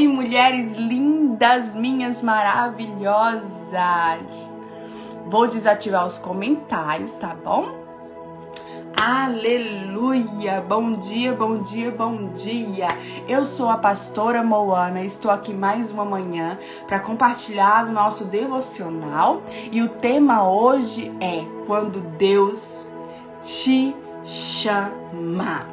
Amém, mulheres lindas, minhas maravilhosas. Vou desativar os comentários, tá bom? Aleluia! Bom dia, bom dia, bom dia! Eu sou a pastora Moana, estou aqui mais uma manhã para compartilhar o nosso devocional e o tema hoje é Quando Deus te chama.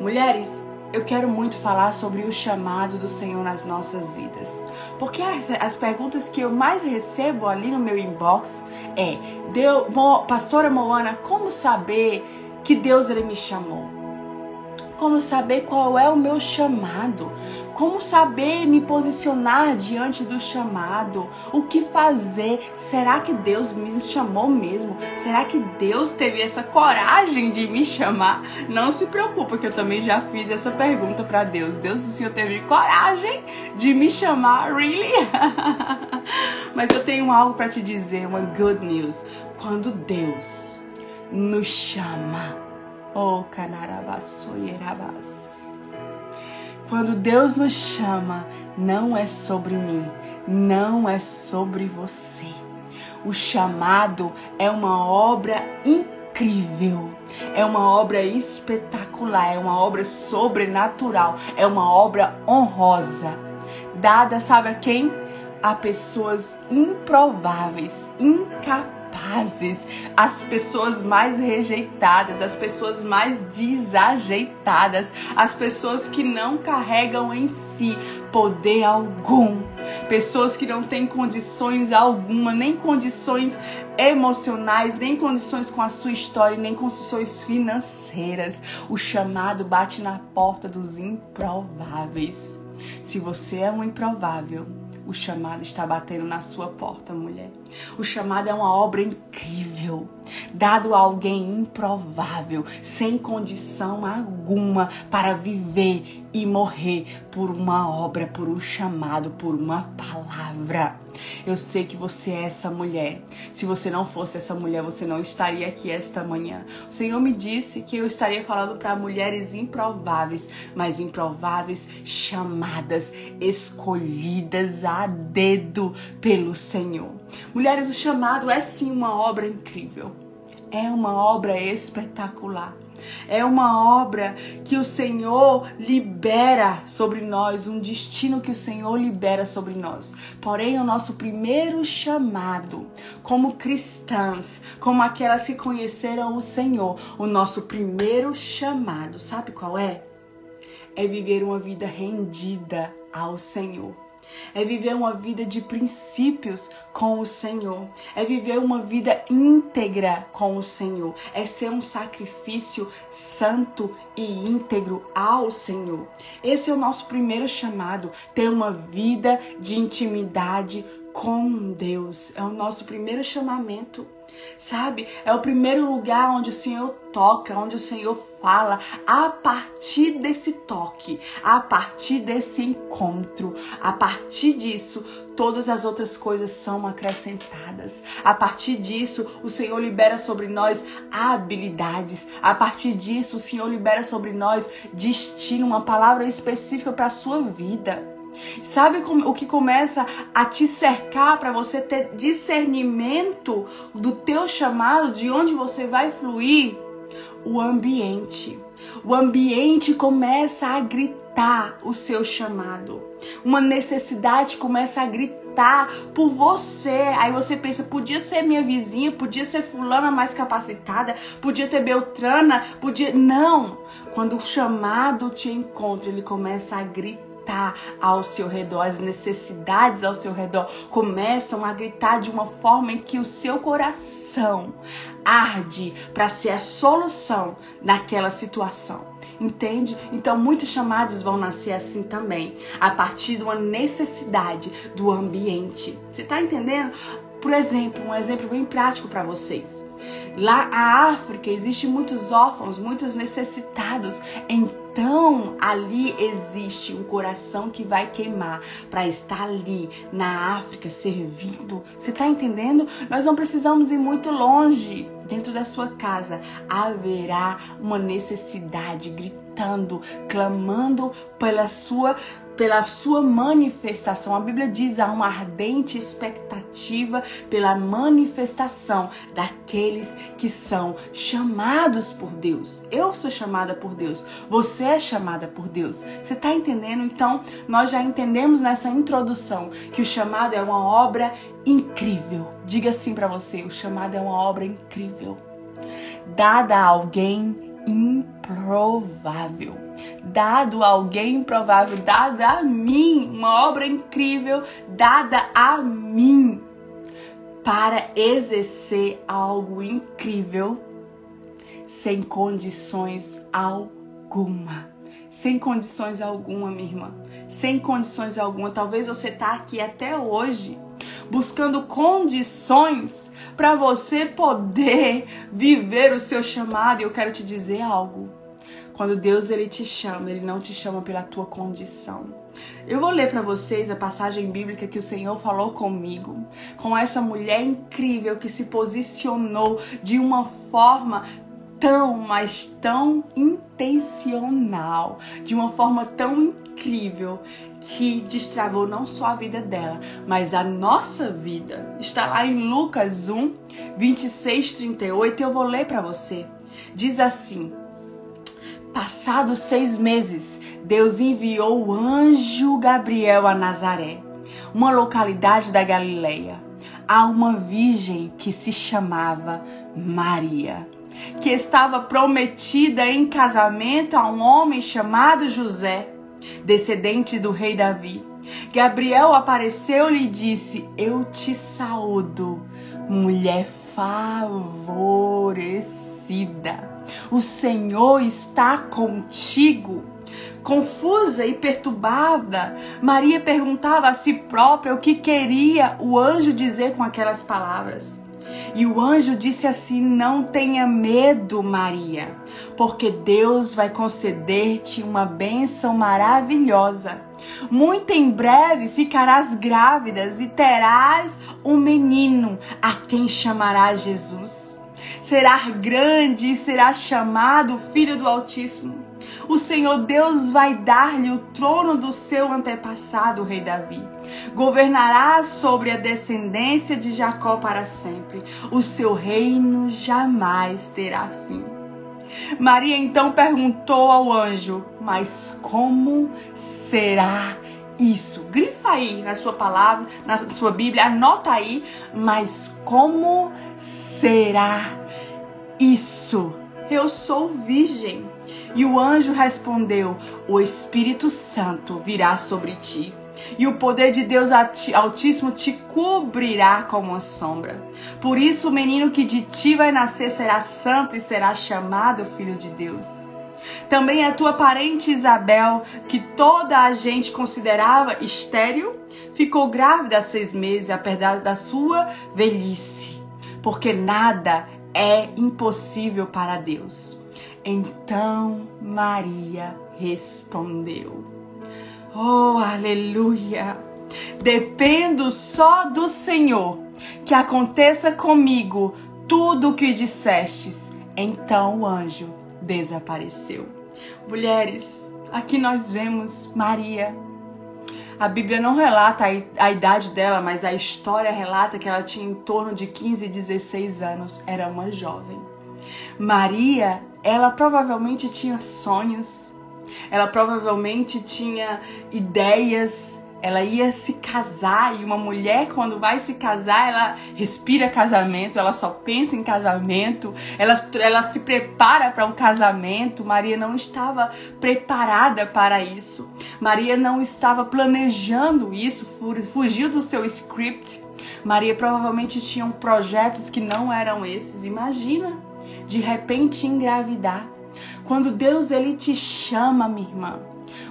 Mulheres, eu quero muito falar sobre o chamado do Senhor nas nossas vidas. Porque as, as perguntas que eu mais recebo ali no meu inbox é: Deu, Pastora Moana, como saber que Deus ele me chamou? Como saber qual é o meu chamado? Como saber me posicionar diante do chamado? O que fazer? Será que Deus me chamou mesmo? Será que Deus teve essa coragem de me chamar? Não se preocupa que eu também já fiz essa pergunta para Deus. Deus, o Senhor teve coragem de me chamar? Really? Mas eu tenho algo para te dizer, uma good news. Quando Deus nos chama. Oh, canarabaçoierabas. Quando Deus nos chama, não é sobre mim, não é sobre você. O chamado é uma obra incrível, é uma obra espetacular, é uma obra sobrenatural, é uma obra honrosa. Dada, sabe a quem? A pessoas improváveis, incapazes incapazes, as pessoas mais rejeitadas, as pessoas mais desajeitadas, as pessoas que não carregam em si poder algum, pessoas que não têm condições alguma, nem condições emocionais, nem condições com a sua história, nem condições financeiras. O chamado bate na porta dos improváveis. Se você é um improvável, o chamado está batendo na sua porta, mulher. O chamado é uma obra incrível, dado a alguém improvável, sem condição alguma para viver e morrer por uma obra, por um chamado, por uma palavra. Eu sei que você é essa mulher. Se você não fosse essa mulher, você não estaria aqui esta manhã. O Senhor me disse que eu estaria falando para mulheres improváveis, mas improváveis chamadas, escolhidas a dedo pelo Senhor. Mulheres, o chamado é sim uma obra incrível. É uma obra espetacular. É uma obra que o Senhor libera sobre nós, um destino que o Senhor libera sobre nós. Porém, o nosso primeiro chamado, como cristãs, como aquelas que conheceram o Senhor, o nosso primeiro chamado, sabe qual é? É viver uma vida rendida ao Senhor é viver uma vida de princípios com o Senhor, é viver uma vida íntegra com o Senhor, é ser um sacrifício santo e íntegro ao Senhor. Esse é o nosso primeiro chamado, ter uma vida de intimidade com Deus. É o nosso primeiro chamamento sabe? É o primeiro lugar onde o Senhor toca, onde o Senhor fala. A partir desse toque, a partir desse encontro, a partir disso, todas as outras coisas são acrescentadas. A partir disso, o Senhor libera sobre nós habilidades. A partir disso, o Senhor libera sobre nós destino, uma palavra específica para a sua vida. Sabe o que começa a te cercar para você ter discernimento do teu chamado, de onde você vai fluir? O ambiente. O ambiente começa a gritar o seu chamado. Uma necessidade começa a gritar por você. Aí você pensa, podia ser minha vizinha, podia ser fulana mais capacitada, podia ter Beltrana, podia. Não! Quando o chamado te encontra, ele começa a gritar ao seu redor, as necessidades ao seu redor começam a gritar de uma forma em que o seu coração arde para ser a solução naquela situação. Entende? Então, muitos chamados vão nascer assim também, a partir de uma necessidade do ambiente. Você está entendendo? Por exemplo, um exemplo bem prático para vocês. Lá na África existem muitos órfãos, muitos necessitados. Então ali existe um coração que vai queimar para estar ali na África servindo. Você está entendendo? Nós não precisamos ir muito longe. Dentro da sua casa haverá uma necessidade gritando, clamando pela sua pela sua manifestação. A Bíblia diz há uma ardente expectativa pela manifestação daqueles que são chamados por Deus. Eu sou chamada por Deus. Você é chamada por Deus. Você está entendendo? Então, nós já entendemos nessa introdução que o chamado é uma obra incrível. Diga assim para você: o chamado é uma obra incrível, dada a alguém improvável dado a alguém improvável, dada a mim, uma obra incrível dada a mim para exercer algo incrível sem condições alguma. Sem condições alguma, minha irmã. Sem condições alguma. Talvez você está aqui até hoje buscando condições para você poder viver o seu chamado. E eu quero te dizer algo. Quando Deus ele te chama, ele não te chama pela tua condição. Eu vou ler para vocês a passagem bíblica que o Senhor falou comigo, com essa mulher incrível que se posicionou de uma forma tão, mas tão intencional, de uma forma tão incrível que destravou não só a vida dela, mas a nossa vida. Está lá em Lucas 1, 26, 38, eu vou ler para você. Diz assim: Passados seis meses, Deus enviou o anjo Gabriel a Nazaré, uma localidade da Galileia, a uma virgem que se chamava Maria, que estava prometida em casamento a um homem chamado José, descendente do rei Davi. Gabriel apareceu-lhe e disse: Eu te saúdo, mulher favorecida o Senhor está contigo. Confusa e perturbada, Maria perguntava a si própria o que queria o anjo dizer com aquelas palavras. E o anjo disse assim: Não tenha medo, Maria, porque Deus vai conceder-te uma bênção maravilhosa. Muito em breve ficarás grávidas e terás um menino, a quem chamarás Jesus será grande e será chamado Filho do Altíssimo. O Senhor Deus vai dar-lhe o trono do seu antepassado, o rei Davi. Governará sobre a descendência de Jacó para sempre. O seu reino jamais terá fim. Maria então perguntou ao anjo: Mas como será isso? Grifa aí na sua palavra, na sua Bíblia, anota aí. Mas como será isso. Eu sou virgem. E o anjo respondeu: O Espírito Santo virá sobre ti, e o poder de Deus Altíssimo te cobrirá como uma sombra. Por isso, o menino que de ti vai nascer será santo e será chamado Filho de Deus. Também a tua parente Isabel, que toda a gente considerava estéril, ficou grávida há seis meses, apesar da sua velhice, porque nada é impossível para Deus. Então Maria respondeu: Oh, aleluia! Dependo só do Senhor que aconteça comigo tudo o que dissestes. Então o anjo desapareceu. Mulheres, aqui nós vemos Maria a Bíblia não relata a, idade dela, mas a história relata que ela tinha em torno de 15 e 16 anos, era uma jovem. Maria, ela provavelmente tinha sonhos, ela provavelmente tinha ideias ela ia se casar e uma mulher quando vai se casar, ela respira casamento, ela só pensa em casamento, ela, ela se prepara para um casamento. Maria não estava preparada para isso. Maria não estava planejando isso, fugiu do seu script. Maria provavelmente tinha projetos que não eram esses. Imagina, de repente engravidar. Quando Deus ele te chama, minha irmã,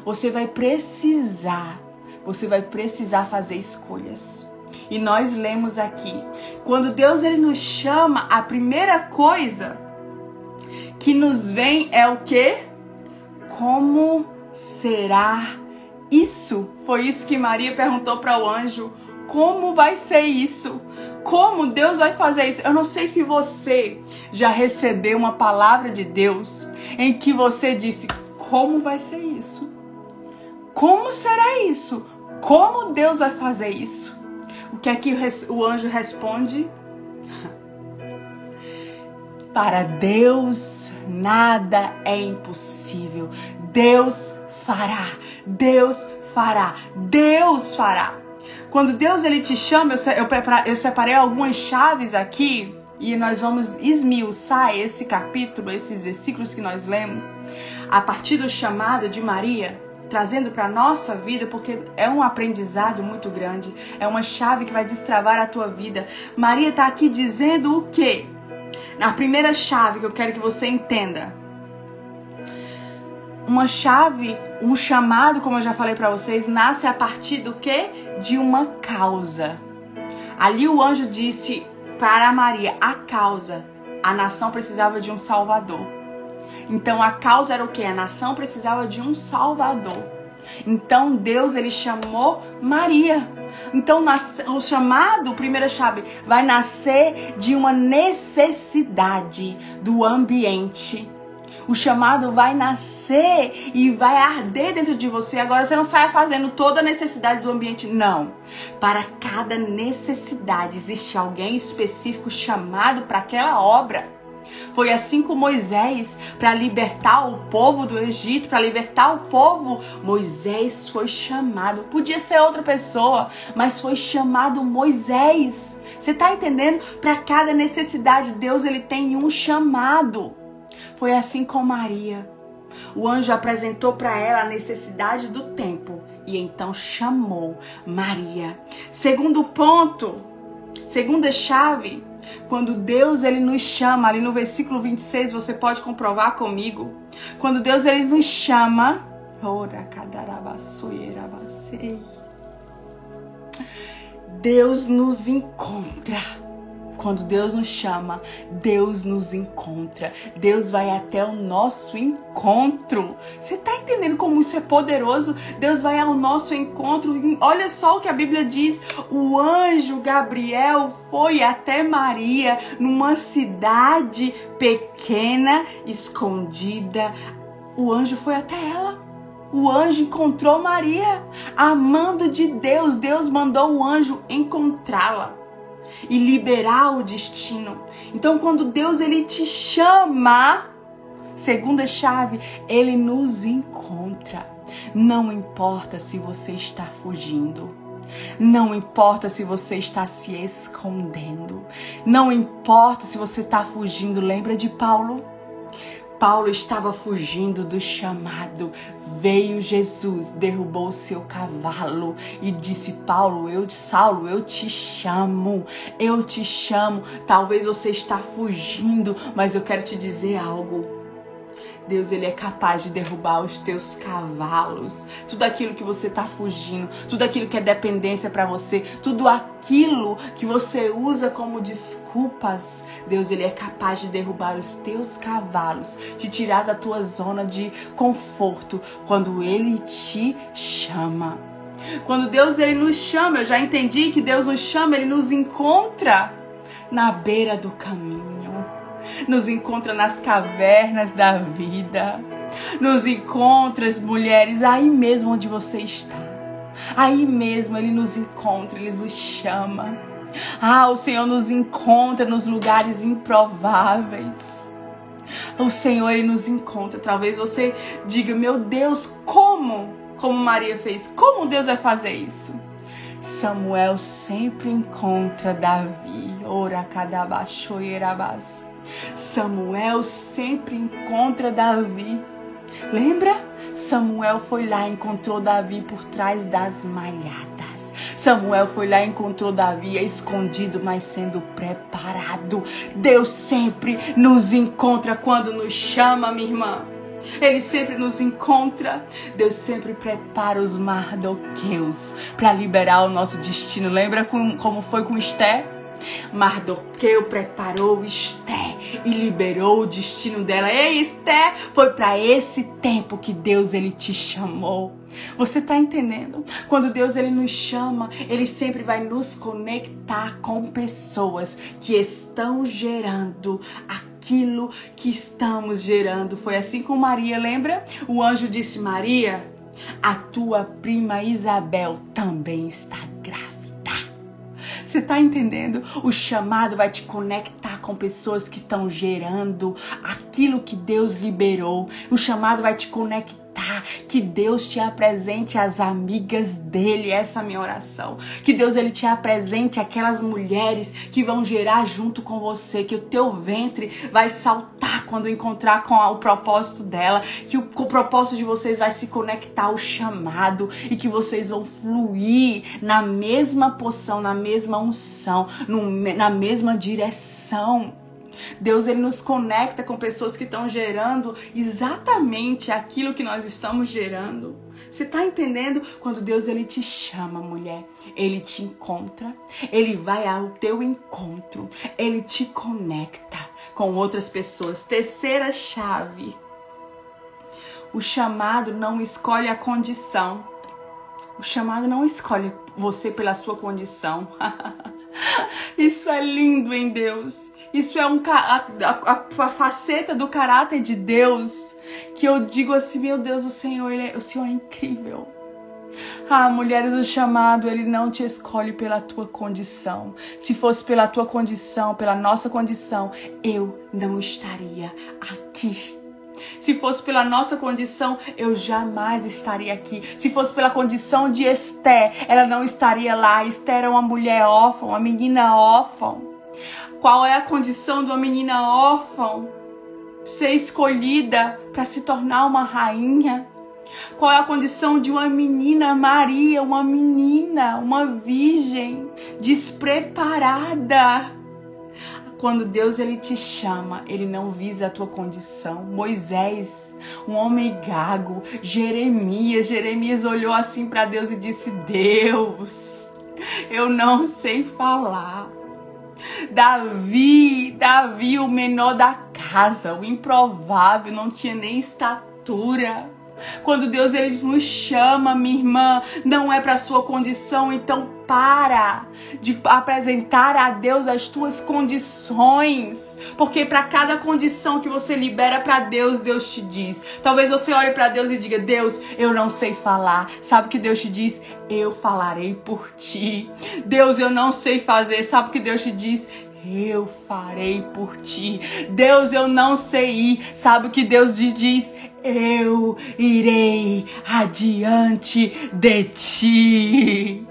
você vai precisar você vai precisar fazer escolhas. E nós lemos aqui, quando Deus ele nos chama, a primeira coisa que nos vem é o que? Como será isso? Foi isso que Maria perguntou para o anjo. Como vai ser isso? Como Deus vai fazer isso? Eu não sei se você já recebeu uma palavra de Deus em que você disse: Como vai ser isso? como será isso? Como Deus vai fazer isso? O que é que o anjo responde? Para Deus nada é impossível. Deus fará. Deus fará. Deus fará. Quando Deus ele te chama, eu, eu separei algumas chaves aqui e nós vamos esmiuçar esse capítulo, esses versículos que nós lemos, a partir do chamado de Maria, trazendo para nossa vida, porque é um aprendizado muito grande, é uma chave que vai destravar a tua vida. Maria está aqui dizendo o quê? Na primeira chave que eu quero que você entenda. Uma chave, um chamado, como eu já falei para vocês, nasce a partir do que? De uma causa. Ali o anjo disse para Maria a causa. A nação precisava de um salvador. Então a causa era o que? A nação precisava de um salvador. Então Deus ele chamou Maria. Então o chamado, primeira chave, vai nascer de uma necessidade do ambiente. O chamado vai nascer e vai arder dentro de você. Agora você não sai fazendo toda a necessidade do ambiente, não. Para cada necessidade existe alguém específico chamado para aquela obra. Foi assim com Moisés, para libertar o povo do Egito, para libertar o povo, Moisés foi chamado. Podia ser outra pessoa, mas foi chamado Moisés. Você está entendendo? Para cada necessidade, Deus ele tem um chamado. Foi assim com Maria. O anjo apresentou para ela a necessidade do tempo e então chamou Maria. Segundo ponto, segunda chave, quando Deus ele nos chama, ali no versículo 26, você pode comprovar comigo. Quando Deus ele nos chama, Deus nos encontra. Quando Deus nos chama, Deus nos encontra. Deus vai até o nosso encontro. Você está entendendo como isso é poderoso? Deus vai ao nosso encontro. Olha só o que a Bíblia diz: o anjo Gabriel foi até Maria numa cidade pequena, escondida. O anjo foi até ela. O anjo encontrou Maria, amando de Deus. Deus mandou o anjo encontrá-la e liberar o destino. Então, quando Deus ele te chama, segunda chave, ele nos encontra. Não importa se você está fugindo. Não importa se você está se escondendo. Não importa se você está fugindo. Lembra de Paulo? Paulo estava fugindo do chamado. Veio Jesus, derrubou o seu cavalo e disse: Paulo, eu, Saulo, eu te chamo, eu te chamo. Talvez você está fugindo, mas eu quero te dizer algo. Deus ele é capaz de derrubar os teus cavalos, tudo aquilo que você está fugindo, tudo aquilo que é dependência para você, tudo aquilo que você usa como desculpas. Deus ele é capaz de derrubar os teus cavalos, te tirar da tua zona de conforto quando ele te chama. Quando Deus ele nos chama, eu já entendi que Deus nos chama, ele nos encontra na beira do caminho nos encontra nas cavernas da vida, nos encontra, as mulheres, aí mesmo onde você está. Aí mesmo Ele nos encontra, Ele nos chama. Ah, o Senhor nos encontra nos lugares improváveis. O Senhor Ele nos encontra. Talvez você diga, meu Deus, como? Como Maria fez. Como Deus vai fazer isso? Samuel sempre encontra Davi. Ora cada baixoeirabas. Samuel sempre encontra Davi. Lembra? Samuel foi lá e encontrou Davi por trás das malhadas. Samuel foi lá e encontrou Davi escondido, mas sendo preparado. Deus sempre nos encontra quando nos chama, minha irmã. Ele sempre nos encontra. Deus sempre prepara os mardoqueus para liberar o nosso destino. Lembra como foi com Esté? Mardoqueu preparou Esté e liberou o destino dela. Ei, Esté, foi para esse tempo que Deus ele te chamou. Você está entendendo? Quando Deus ele nos chama, ele sempre vai nos conectar com pessoas que estão gerando aquilo que estamos gerando. Foi assim com Maria, lembra? O anjo disse: Maria, A tua prima Isabel também está grávida. Você tá entendendo? O chamado vai te conectar com pessoas que estão gerando aquilo que Deus liberou. O chamado vai te conectar que Deus te apresente as amigas dele, essa é a minha oração. Que Deus ele te apresente aquelas mulheres que vão gerar junto com você, que o teu ventre vai saltar quando encontrar com o propósito dela, que o, o propósito de vocês vai se conectar ao chamado e que vocês vão fluir na mesma poção, na mesma unção, no, na mesma direção. Deus ele nos conecta com pessoas que estão gerando exatamente aquilo que nós estamos gerando. Você está entendendo? Quando Deus ele te chama, mulher, ele te encontra, ele vai ao teu encontro, ele te conecta com outras pessoas. Terceira chave. O chamado não escolhe a condição. O chamado não escolhe você pela sua condição. Isso é lindo em Deus. Isso é um, a, a, a, faceta do caráter de Deus que eu digo assim, meu Deus, o Senhor, é, o Senhor é incrível. Ah, mulheres do chamado, ele não te escolhe pela tua condição. Se fosse pela tua condição, pela nossa condição, eu não estaria aqui. Se fosse pela nossa condição, eu jamais estaria aqui. Se fosse pela condição de Esther, ela não estaria lá. Esther era uma mulher órfã, uma menina órfã. Qual é a condição de uma menina órfã ser escolhida para se tornar uma rainha? Qual é a condição de uma menina Maria, uma menina, uma virgem despreparada? Quando Deus ele te chama, ele não visa a tua condição. Moisés, um homem gago, Jeremias, Jeremias olhou assim para Deus e disse: "Deus, eu não sei falar. Davi, Davi, o menor da casa, o improvável, não tinha nem estatura. Quando Deus ele nos chama, minha irmã, não é para sua condição, então para de apresentar a Deus as tuas condições, porque para cada condição que você libera para Deus, Deus te diz. Talvez você olhe para Deus e diga: "Deus, eu não sei falar". Sabe o que Deus te diz? Eu falarei por ti. Deus, eu não sei fazer. Sabe o que Deus te diz? eu farei por ti. Deus, eu não sei ir. Sabe o que Deus diz? Eu irei adiante de ti.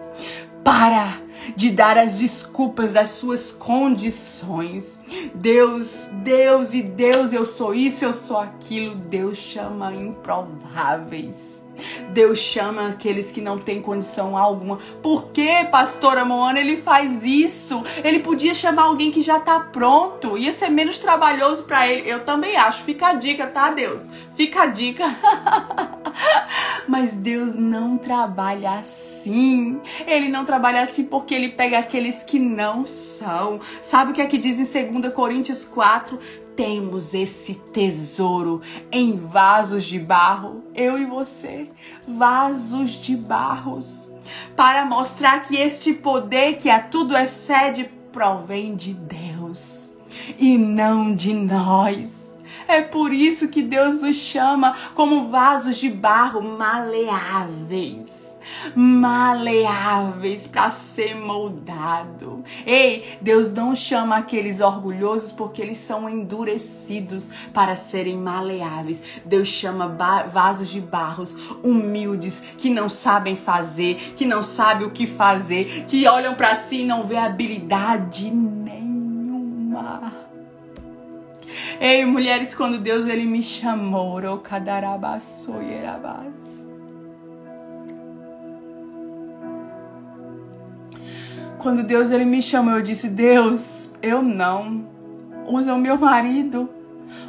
Para de dar as desculpas das suas condições. Deus, Deus e Deus, eu sou isso, eu sou aquilo. Deus chama improváveis. Deus chama aqueles que não têm condição alguma. Por que, pastora Moana, ele faz isso? Ele podia chamar alguém que já está pronto. Ia ser menos trabalhoso para ele. Eu também acho. Fica a dica, tá, Deus? Fica a dica. Mas Deus não trabalha assim. Ele não trabalha assim porque ele pega aqueles que não são. Sabe o que é que diz em 2 Coríntios 4? Temos esse tesouro em vasos de barro, eu e você, vasos de barros, para mostrar que este poder que a tudo excede provém de Deus e não de nós. É por isso que Deus nos chama como vasos de barro maleáveis maleáveis para ser moldado. Ei, Deus não chama aqueles orgulhosos porque eles são endurecidos para serem maleáveis. Deus chama vasos de barros humildes que não sabem fazer, que não sabem o que fazer, que olham para si e não vê habilidade nenhuma. Ei, mulheres, quando Deus ele me chamou, Rokadarabasoyerabas. Quando Deus ele me chamou, eu disse: Deus, eu não. Usa o meu marido.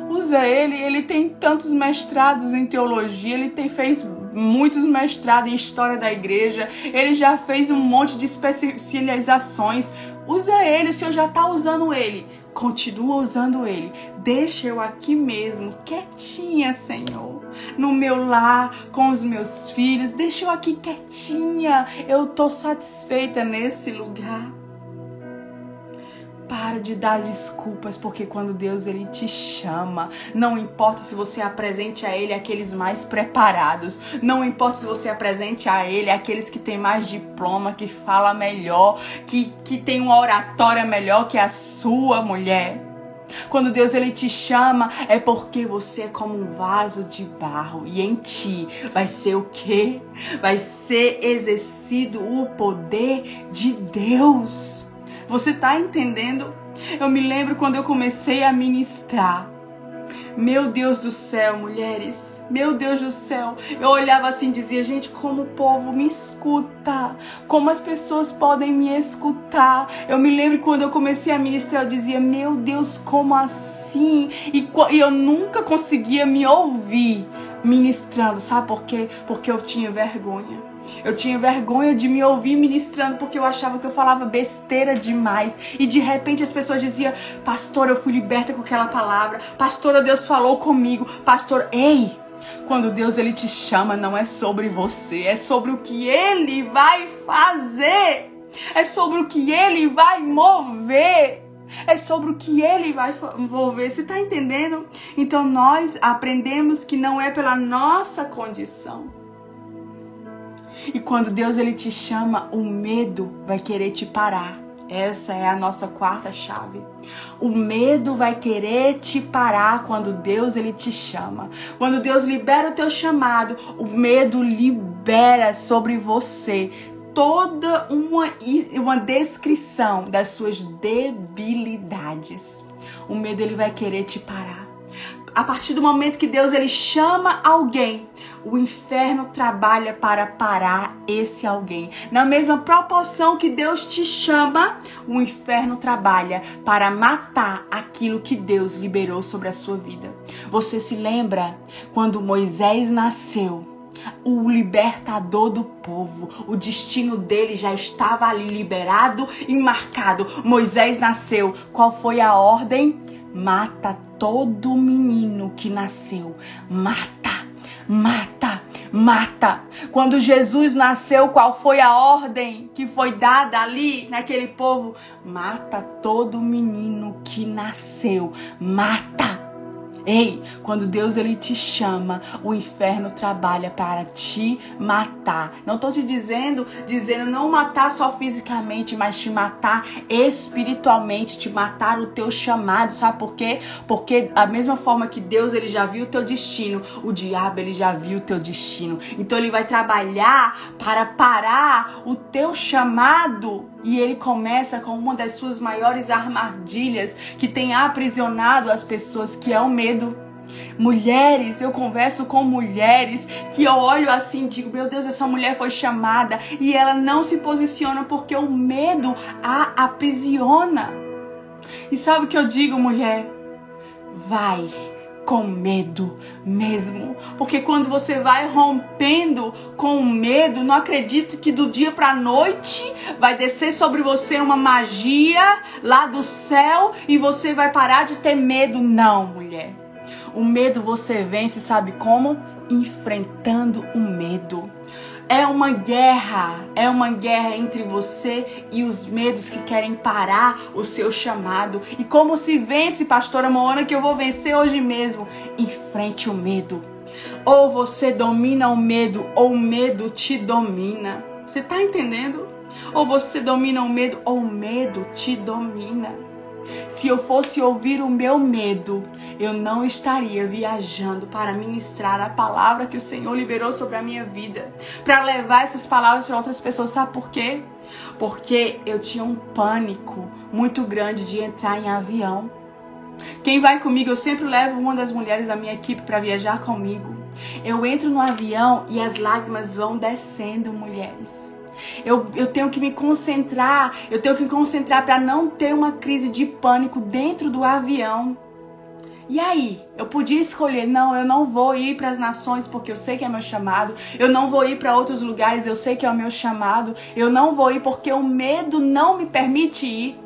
Usa ele, ele tem tantos mestrados em teologia, ele tem, fez muitos mestrados em história da igreja, ele já fez um monte de especializações. Usa ele, o Senhor já está usando ele. Continua usando ele. Deixa eu aqui mesmo, quietinha, Senhor. No meu lar, com os meus filhos. Deixa eu aqui quietinha. Eu tô satisfeita nesse lugar. Para de dar desculpas, porque quando Deus ele te chama, não importa se você apresente a ele aqueles mais preparados, não importa se você apresente a ele aqueles que têm mais diploma, que fala melhor, que, que tem uma oratória melhor que a sua mulher. Quando Deus ele te chama, é porque você é como um vaso de barro e em ti vai ser o quê? Vai ser exercido o poder de Deus. Você tá entendendo? Eu me lembro quando eu comecei a ministrar. Meu Deus do céu, mulheres. Meu Deus do céu. Eu olhava assim e dizia, gente, como o povo me escuta. Como as pessoas podem me escutar. Eu me lembro quando eu comecei a ministrar, eu dizia, meu Deus, como assim? E, e eu nunca conseguia me ouvir ministrando. Sabe por quê? Porque eu tinha vergonha. Eu tinha vergonha de me ouvir ministrando porque eu achava que eu falava besteira demais. E de repente as pessoas diziam: Pastor, eu fui liberta com aquela palavra. Pastora, Deus falou comigo. Pastor, ei! Quando Deus ele te chama, não é sobre você, é sobre o que ele vai fazer. É sobre o que ele vai mover. É sobre o que ele vai mover. Você está entendendo? Então nós aprendemos que não é pela nossa condição e quando Deus ele te chama, o medo vai querer te parar. Essa é a nossa quarta chave. O medo vai querer te parar quando Deus ele te chama. Quando Deus libera o teu chamado, o medo libera sobre você toda uma, uma descrição das suas debilidades. O medo ele vai querer te parar. A partir do momento que Deus ele chama alguém, o inferno trabalha para parar esse alguém. Na mesma proporção que Deus te chama, o inferno trabalha para matar aquilo que Deus liberou sobre a sua vida. Você se lembra quando Moisés nasceu? o libertador do povo. O destino dele já estava ali liberado e marcado. Moisés nasceu. Qual foi a ordem? Mata todo menino que nasceu. Mata mata, mata. Quando Jesus nasceu, qual foi a ordem que foi dada ali naquele povo? Mata todo menino que nasceu, mata. Ei, quando Deus ele te chama, o inferno trabalha para te matar. Não estou te dizendo, dizendo não matar só fisicamente, mas te matar espiritualmente, te matar o teu chamado. Sabe por quê? Porque a mesma forma que Deus ele já viu o teu destino, o diabo ele já viu o teu destino. Então ele vai trabalhar para parar o teu chamado e ele começa com uma das suas maiores armadilhas que tem aprisionado as pessoas, que é o medo. Mulheres, eu converso com mulheres que eu olho assim e digo: Meu Deus, essa mulher foi chamada e ela não se posiciona porque o medo a aprisiona. E sabe o que eu digo, mulher? Vai com medo mesmo. Porque quando você vai rompendo com o medo, não acredito que do dia para noite vai descer sobre você uma magia lá do céu e você vai parar de ter medo. Não, mulher. O medo você vence, sabe como? Enfrentando o medo. É uma guerra, é uma guerra entre você e os medos que querem parar o seu chamado. E como se vence, pastora Moana, que eu vou vencer hoje mesmo? Enfrente o medo. Ou você domina o medo, ou o medo te domina. Você tá entendendo? Ou você domina o medo, ou o medo te domina. Se eu fosse ouvir o meu medo, eu não estaria viajando para ministrar a palavra que o Senhor liberou sobre a minha vida, para levar essas palavras para outras pessoas. Sabe por quê? Porque eu tinha um pânico muito grande de entrar em avião. Quem vai comigo, eu sempre levo uma das mulheres da minha equipe para viajar comigo. Eu entro no avião e as lágrimas vão descendo, mulheres. Eu, eu tenho que me concentrar, eu tenho que me concentrar para não ter uma crise de pânico dentro do avião. E aí, eu podia escolher, não, eu não vou ir para as nações porque eu sei que é meu chamado. Eu não vou ir para outros lugares, eu sei que é o meu chamado. Eu não vou ir porque o medo não me permite ir.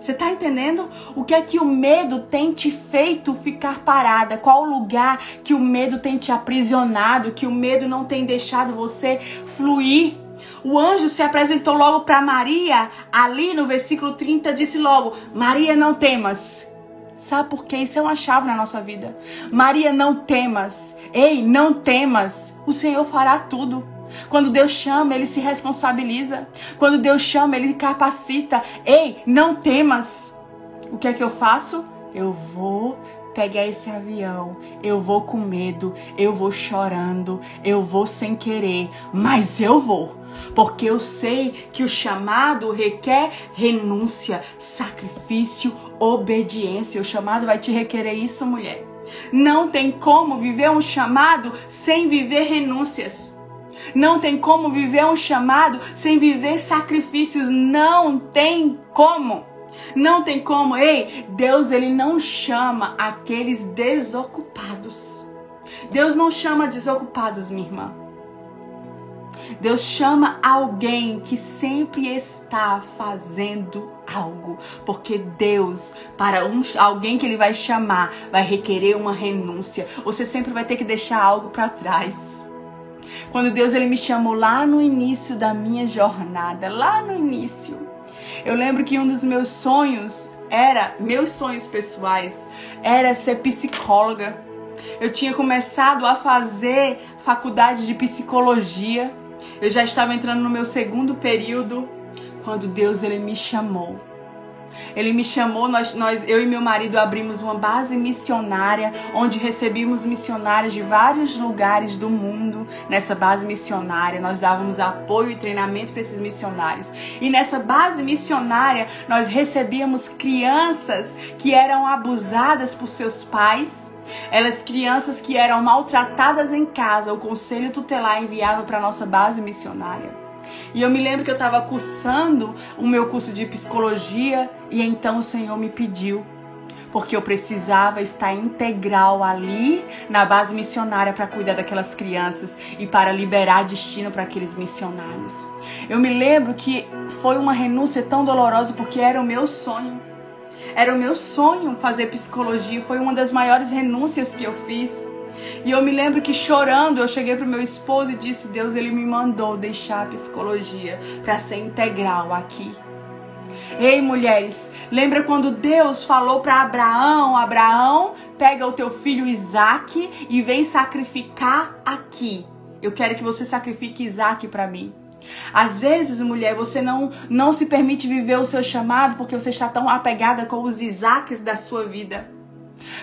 Você está entendendo? O que é que o medo tem te feito ficar parada? Qual o lugar que o medo tem te aprisionado? Que o medo não tem deixado você fluir? O anjo se apresentou logo para Maria, ali no versículo 30 disse logo: Maria, não temas. Sabe por quê? Isso é uma chave na nossa vida. Maria, não temas. Ei, não temas. O Senhor fará tudo. Quando Deus chama, ele se responsabiliza. Quando Deus chama, ele capacita. Ei, não temas. O que é que eu faço? Eu vou pegar esse avião, eu vou com medo, eu vou chorando, eu vou sem querer, mas eu vou. Porque eu sei que o chamado requer renúncia, sacrifício, obediência. O chamado vai te requerer isso, mulher. Não tem como viver um chamado sem viver renúncias. Não tem como viver um chamado sem viver sacrifícios. Não tem como. Não tem como. Ei, Deus ele não chama aqueles desocupados. Deus não chama desocupados, minha irmã. Deus chama alguém que sempre está fazendo algo, porque Deus, para um, alguém que ele vai chamar, vai requerer uma renúncia. Você sempre vai ter que deixar algo para trás. Quando Deus ele me chamou lá no início da minha jornada, lá no início, eu lembro que um dos meus sonhos era, meus sonhos pessoais, era ser psicóloga. Eu tinha começado a fazer faculdade de psicologia. Eu já estava entrando no meu segundo período quando Deus ele me chamou ele me chamou, nós, nós, eu e meu marido abrimos uma base missionária, onde recebíamos missionários de vários lugares do mundo. Nessa base missionária, nós dávamos apoio e treinamento para esses missionários. E nessa base missionária, nós recebíamos crianças que eram abusadas por seus pais. Elas crianças que eram maltratadas em casa, o conselho tutelar enviava para nossa base missionária. E eu me lembro que eu estava cursando o meu curso de psicologia e então o Senhor me pediu porque eu precisava estar integral ali na base missionária para cuidar daquelas crianças e para liberar destino para aqueles missionários. Eu me lembro que foi uma renúncia tão dolorosa porque era o meu sonho. Era o meu sonho fazer psicologia, foi uma das maiores renúncias que eu fiz. E eu me lembro que chorando, eu cheguei pro meu esposo e disse: Deus, ele me mandou deixar a psicologia para ser integral aqui. Ei, mulheres, lembra quando Deus falou para Abraão: Abraão, pega o teu filho Isaac e vem sacrificar aqui. Eu quero que você sacrifique Isaac para mim. Às vezes, mulher, você não, não se permite viver o seu chamado porque você está tão apegada com os Isaques da sua vida,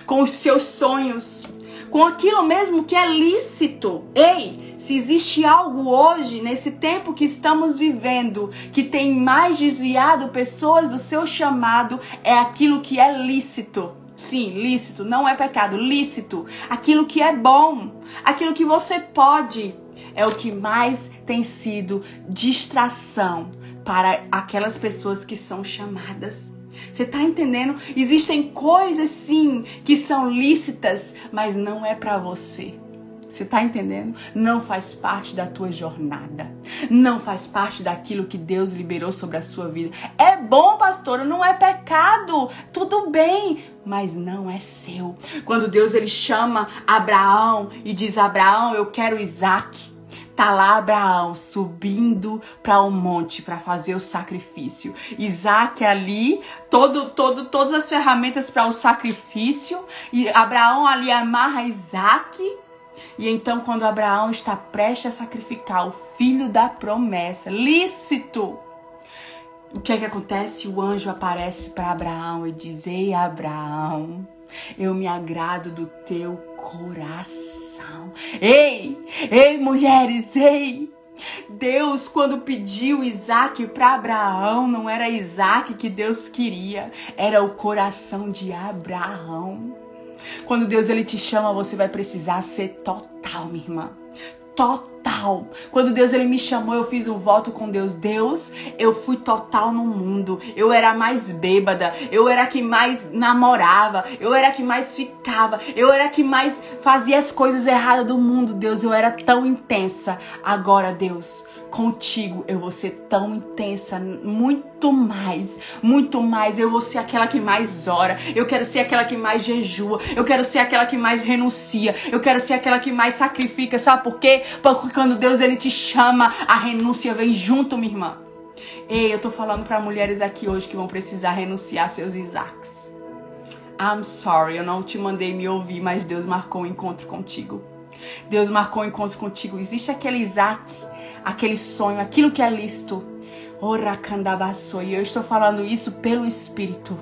com os seus sonhos, com aquilo mesmo que é lícito. Ei, se existe algo hoje, nesse tempo que estamos vivendo, que tem mais desviado pessoas do seu chamado, é aquilo que é lícito. Sim, lícito, não é pecado, lícito. Aquilo que é bom, aquilo que você pode, é o que mais tem sido distração para aquelas pessoas que são chamadas. Você tá entendendo? Existem coisas sim que são lícitas, mas não é para você. Você tá entendendo? Não faz parte da tua jornada. Não faz parte daquilo que Deus liberou sobre a sua vida. É bom, pastora, não é pecado. Tudo bem, mas não é seu. Quando Deus ele chama Abraão e diz: "Abraão, eu quero Isaac". Tá lá Abraão subindo para um monte para fazer o sacrifício. Isaac ali, todo, todo, todas as ferramentas para o sacrifício. E Abraão ali amarra Isaac. E então, quando Abraão está prestes a sacrificar o filho da promessa, lícito, o que é que acontece? O anjo aparece para Abraão e diz: Ei, Abraão, eu me agrado do teu coração. Ei, ei, mulheres, ei. Deus, quando pediu Isaac para Abraão, não era Isaac que Deus queria, era o coração de Abraão. Quando Deus ele te chama, você vai precisar ser total, minha irmã total. Quando Deus ele me chamou, eu fiz um voto com Deus. Deus, eu fui total no mundo. Eu era mais bêbada, eu era que mais namorava, eu era que mais ficava, eu era que mais fazia as coisas erradas do mundo. Deus, eu era tão intensa. Agora, Deus, contigo eu vou ser tão intensa, muito mais, muito mais. Eu vou ser aquela que mais ora, eu quero ser aquela que mais jejua, eu quero ser aquela que mais renuncia, eu quero ser aquela que mais sacrifica. Sabe por quê? Porque quando Deus ele te chama, a renúncia vem junto, minha irmã. Ei, eu tô falando para mulheres aqui hoje que vão precisar renunciar seus Isaacs. I'm sorry, eu não te mandei me ouvir, mas Deus marcou um encontro contigo. Deus marcou um encontro contigo. Existe aquele Isaac, aquele sonho, aquilo que é listo. E eu estou falando isso pelo Espírito.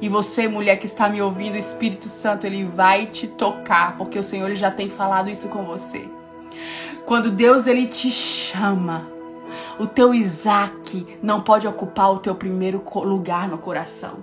E você, mulher que está me ouvindo, o Espírito Santo, ele vai te tocar, porque o Senhor já tem falado isso com você. Quando Deus ele te chama, o teu Isaac não pode ocupar o teu primeiro lugar no coração.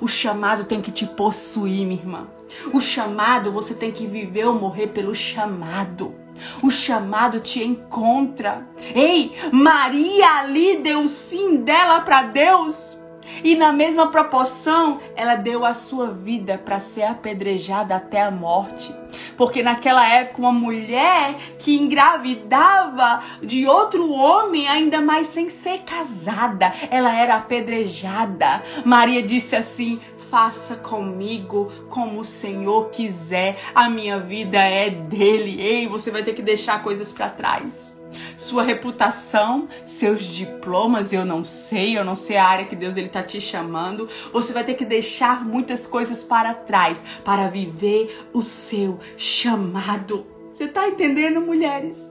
O chamado tem que te possuir, minha irmã. O chamado você tem que viver ou morrer pelo chamado. O chamado te encontra. Ei, Maria ali deu sim dela para Deus. E na mesma proporção, ela deu a sua vida para ser apedrejada até a morte. Porque naquela época, uma mulher que engravidava de outro homem, ainda mais sem ser casada, ela era apedrejada. Maria disse assim: faça comigo como o Senhor quiser. A minha vida é dele. Ei, você vai ter que deixar coisas para trás sua reputação, seus diplomas, eu não sei, eu não sei a área que Deus ele tá te chamando. Você vai ter que deixar muitas coisas para trás para viver o seu chamado. Você tá entendendo, mulheres?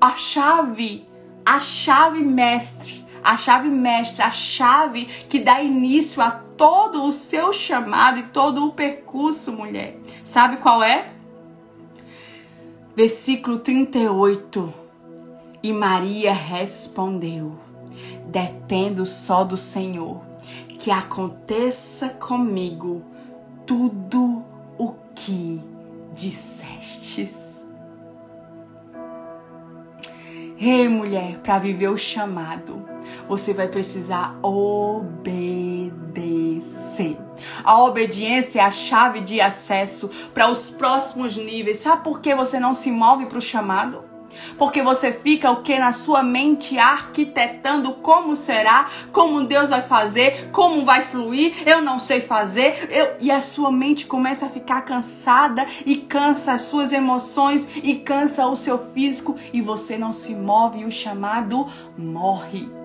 A chave, a chave mestre, a chave mestra, a chave que dá início a todo o seu chamado e todo o percurso, mulher. Sabe qual é? Versículo 38. E Maria respondeu: Dependo só do Senhor, que aconteça comigo tudo o que dissestes. Ei, mulher, para viver o chamado, você vai precisar obedecer. A obediência é a chave de acesso para os próximos níveis. Sabe por que você não se move para o chamado? Porque você fica o que na sua mente arquitetando como será, como Deus vai fazer, como vai fluir, eu não sei fazer, eu... e a sua mente começa a ficar cansada e cansa as suas emoções e cansa o seu físico e você não se move e o chamado morre.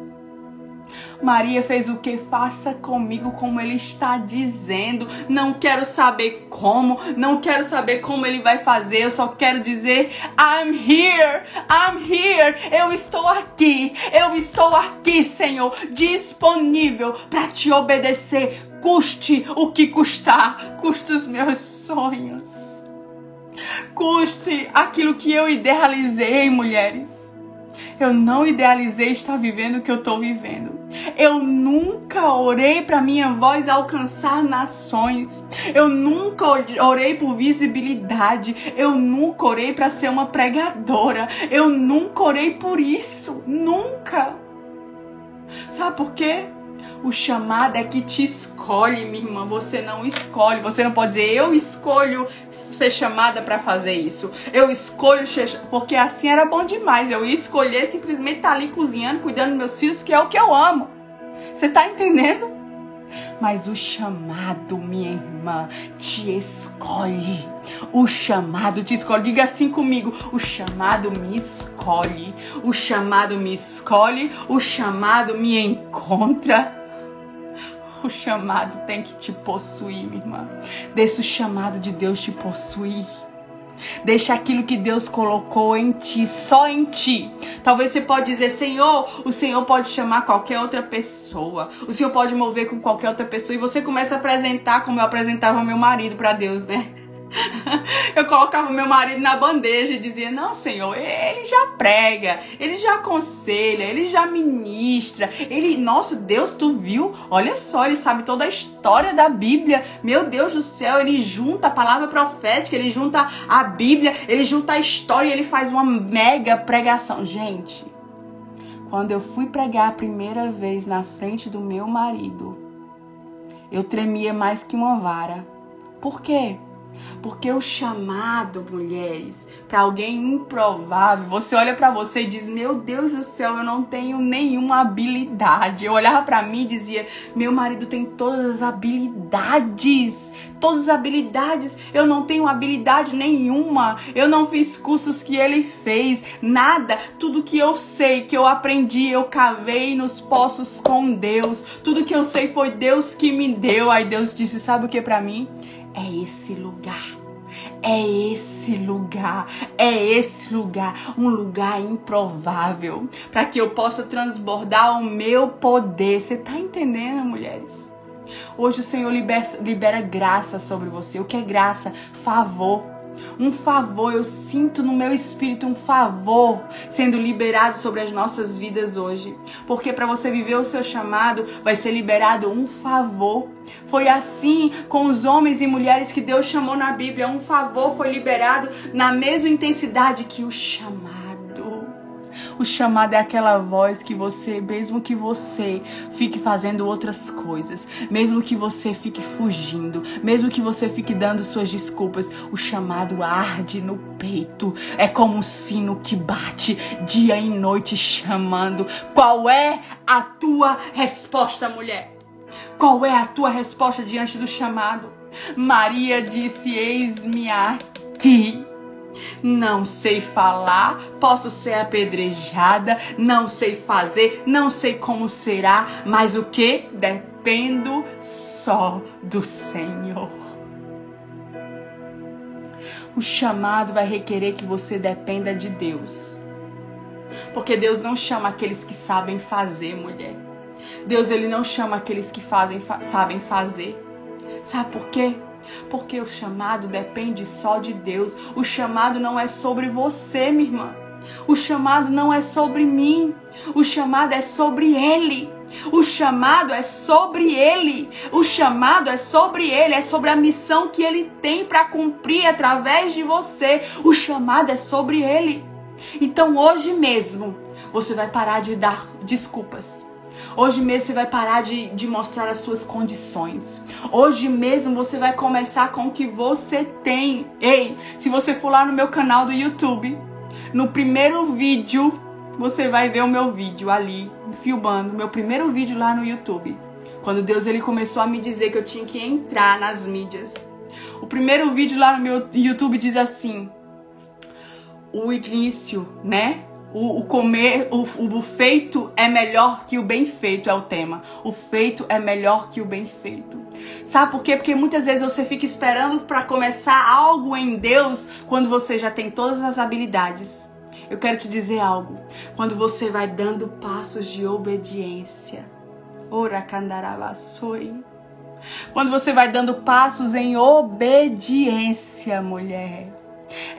Maria fez o que? Faça comigo como ele está dizendo. Não quero saber como, não quero saber como ele vai fazer, eu só quero dizer: I'm here, I'm here, eu estou aqui, eu estou aqui, Senhor, disponível para te obedecer, custe o que custar, custe os meus sonhos, custe aquilo que eu idealizei, mulheres. Eu não idealizei estar vivendo o que eu estou vivendo. Eu nunca orei para minha voz alcançar nações. Eu nunca orei por visibilidade. Eu nunca orei para ser uma pregadora. Eu nunca orei por isso. Nunca. Sabe por quê? O chamado é que te escolhe, minha irmã. Você não escolhe. Você não pode dizer, eu escolho ser chamada para fazer isso. Eu escolho, porque assim era bom demais. Eu ia escolher simplesmente estar tá ali cozinhando, cuidando dos meus filhos, que é o que eu amo. Você tá entendendo? Mas o chamado, minha irmã, te escolhe. O chamado te escolhe. Diga assim comigo: o chamado me escolhe. O chamado me escolhe. O chamado me encontra. O chamado tem que te possuir, minha irmã. Deixa o chamado de Deus te possuir. Deixa aquilo que Deus colocou em ti, só em ti. Talvez você pode dizer, Senhor, o Senhor pode chamar qualquer outra pessoa. O Senhor pode mover com qualquer outra pessoa. E você começa a apresentar como eu apresentava meu marido para Deus, né? eu colocava meu marido na bandeja e dizia: Não, Senhor, ele já prega, ele já aconselha, ele já ministra. Ele, nossa, Deus, tu viu? Olha só, ele sabe toda a história da Bíblia. Meu Deus do céu, ele junta a palavra profética, ele junta a Bíblia, ele junta a história e ele faz uma mega pregação. Gente, quando eu fui pregar a primeira vez na frente do meu marido, eu tremia mais que uma vara. Por quê? Porque o chamado, mulheres, para alguém improvável, você olha para você e diz: Meu Deus do céu, eu não tenho nenhuma habilidade. Eu olhava para mim e dizia: Meu marido tem todas as habilidades, todas as habilidades. Eu não tenho habilidade nenhuma. Eu não fiz cursos que ele fez, nada. Tudo que eu sei, que eu aprendi, eu cavei nos poços com Deus. Tudo que eu sei foi Deus que me deu. Aí Deus disse: Sabe o que para mim? É esse lugar. É esse lugar, é esse lugar, um lugar improvável, para que eu possa transbordar o meu poder. Você tá entendendo, mulheres? Hoje o Senhor libera, libera graça sobre você. O que é graça? Favor um favor, eu sinto no meu espírito um favor sendo liberado sobre as nossas vidas hoje. Porque para você viver o seu chamado, vai ser liberado um favor. Foi assim com os homens e mulheres que Deus chamou na Bíblia. Um favor foi liberado na mesma intensidade que o chamado. O chamado é aquela voz que você, mesmo que você fique fazendo outras coisas, mesmo que você fique fugindo, mesmo que você fique dando suas desculpas, o chamado arde no peito. É como um sino que bate dia e noite chamando. Qual é a tua resposta, mulher? Qual é a tua resposta diante do chamado? Maria disse: Eis-me aqui. Não sei falar, posso ser apedrejada, não sei fazer, não sei como será, mas o que? Dependo só do Senhor. O chamado vai requerer que você dependa de Deus. Porque Deus não chama aqueles que sabem fazer, mulher. Deus ele não chama aqueles que fazem, fa sabem fazer. Sabe por quê? Porque o chamado depende só de Deus. O chamado não é sobre você, minha irmã. O chamado não é sobre mim. O chamado é sobre Ele. O chamado é sobre Ele. O chamado é sobre Ele. É sobre a missão que Ele tem para cumprir através de você. O chamado é sobre Ele. Então hoje mesmo você vai parar de dar desculpas. Hoje mesmo você vai parar de, de mostrar as suas condições. Hoje mesmo você vai começar com o que você tem. Ei, se você for lá no meu canal do YouTube, no primeiro vídeo, você vai ver o meu vídeo ali, filmando, meu primeiro vídeo lá no YouTube. Quando Deus ele começou a me dizer que eu tinha que entrar nas mídias. O primeiro vídeo lá no meu YouTube diz assim: o início, né? O, o comer, o, o feito é melhor que o bem feito, é o tema. O feito é melhor que o bem feito. Sabe por quê? Porque muitas vezes você fica esperando para começar algo em Deus quando você já tem todas as habilidades. Eu quero te dizer algo. Quando você vai dando passos de obediência. Ora candarabasoi. Quando você vai dando passos em obediência, mulher